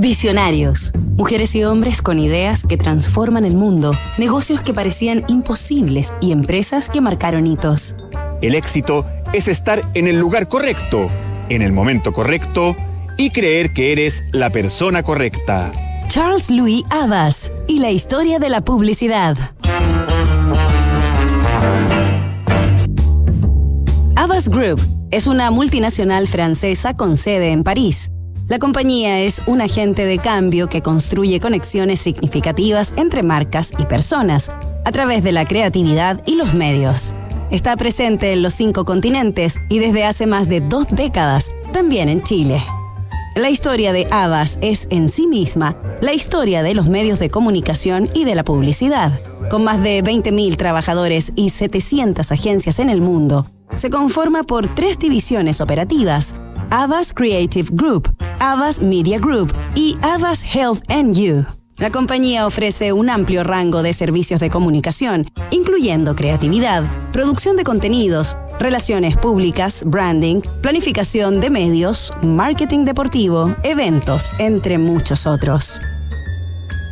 Visionarios. Mujeres y hombres con ideas que transforman el mundo, negocios que parecían imposibles y empresas que marcaron hitos. El éxito es estar en el lugar correcto, en el momento correcto y creer que eres la persona correcta. Charles Louis Abbas y la historia de la publicidad. Abbas Group es una multinacional francesa con sede en París. La compañía es un agente de cambio que construye conexiones significativas entre marcas y personas a través de la creatividad y los medios. Está presente en los cinco continentes y desde hace más de dos décadas también en Chile. La historia de Abbas es en sí misma la historia de los medios de comunicación y de la publicidad. Con más de 20.000 trabajadores y 700 agencias en el mundo, se conforma por tres divisiones operativas, Abbas Creative Group, Abbas Media Group y Abbas Health and You. La compañía ofrece un amplio rango de servicios de comunicación, incluyendo creatividad, producción de contenidos, relaciones públicas, branding, planificación de medios, marketing deportivo, eventos, entre muchos otros.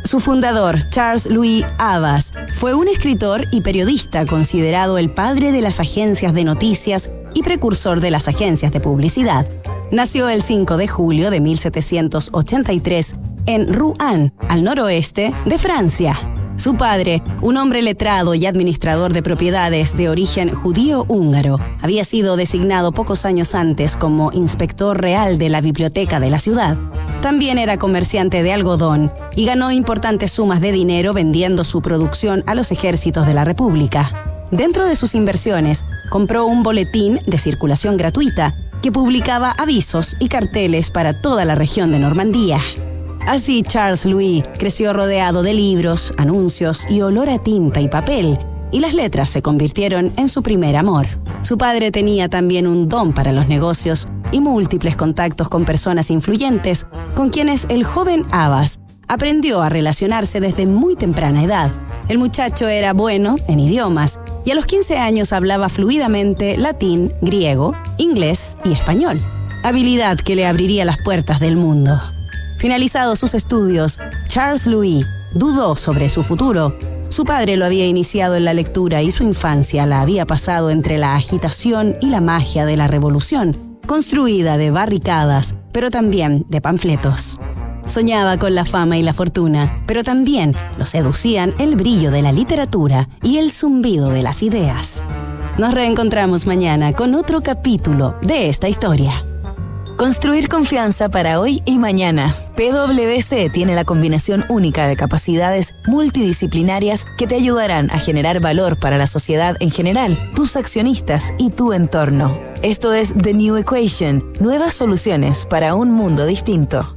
Su fundador, Charles Louis Abbas, fue un escritor y periodista considerado el padre de las agencias de noticias y precursor de las agencias de publicidad. Nació el 5 de julio de 1783 en Rouen, al noroeste de Francia. Su padre, un hombre letrado y administrador de propiedades de origen judío-húngaro, había sido designado pocos años antes como inspector real de la biblioteca de la ciudad. También era comerciante de algodón y ganó importantes sumas de dinero vendiendo su producción a los ejércitos de la República. Dentro de sus inversiones, compró un boletín de circulación gratuita que publicaba avisos y carteles para toda la región de Normandía. Así Charles Louis creció rodeado de libros, anuncios y olor a tinta y papel, y las letras se convirtieron en su primer amor. Su padre tenía también un don para los negocios y múltiples contactos con personas influyentes, con quienes el joven Abbas aprendió a relacionarse desde muy temprana edad. El muchacho era bueno en idiomas y a los 15 años hablaba fluidamente latín, griego, inglés y español, habilidad que le abriría las puertas del mundo. Finalizados sus estudios, Charles Louis dudó sobre su futuro. Su padre lo había iniciado en la lectura y su infancia la había pasado entre la agitación y la magia de la revolución, construida de barricadas, pero también de panfletos. Soñaba con la fama y la fortuna, pero también lo seducían el brillo de la literatura y el zumbido de las ideas. Nos reencontramos mañana con otro capítulo de esta historia. Construir confianza para hoy y mañana. PwC tiene la combinación única de capacidades multidisciplinarias que te ayudarán a generar valor para la sociedad en general, tus accionistas y tu entorno. Esto es The New Equation, nuevas soluciones para un mundo distinto.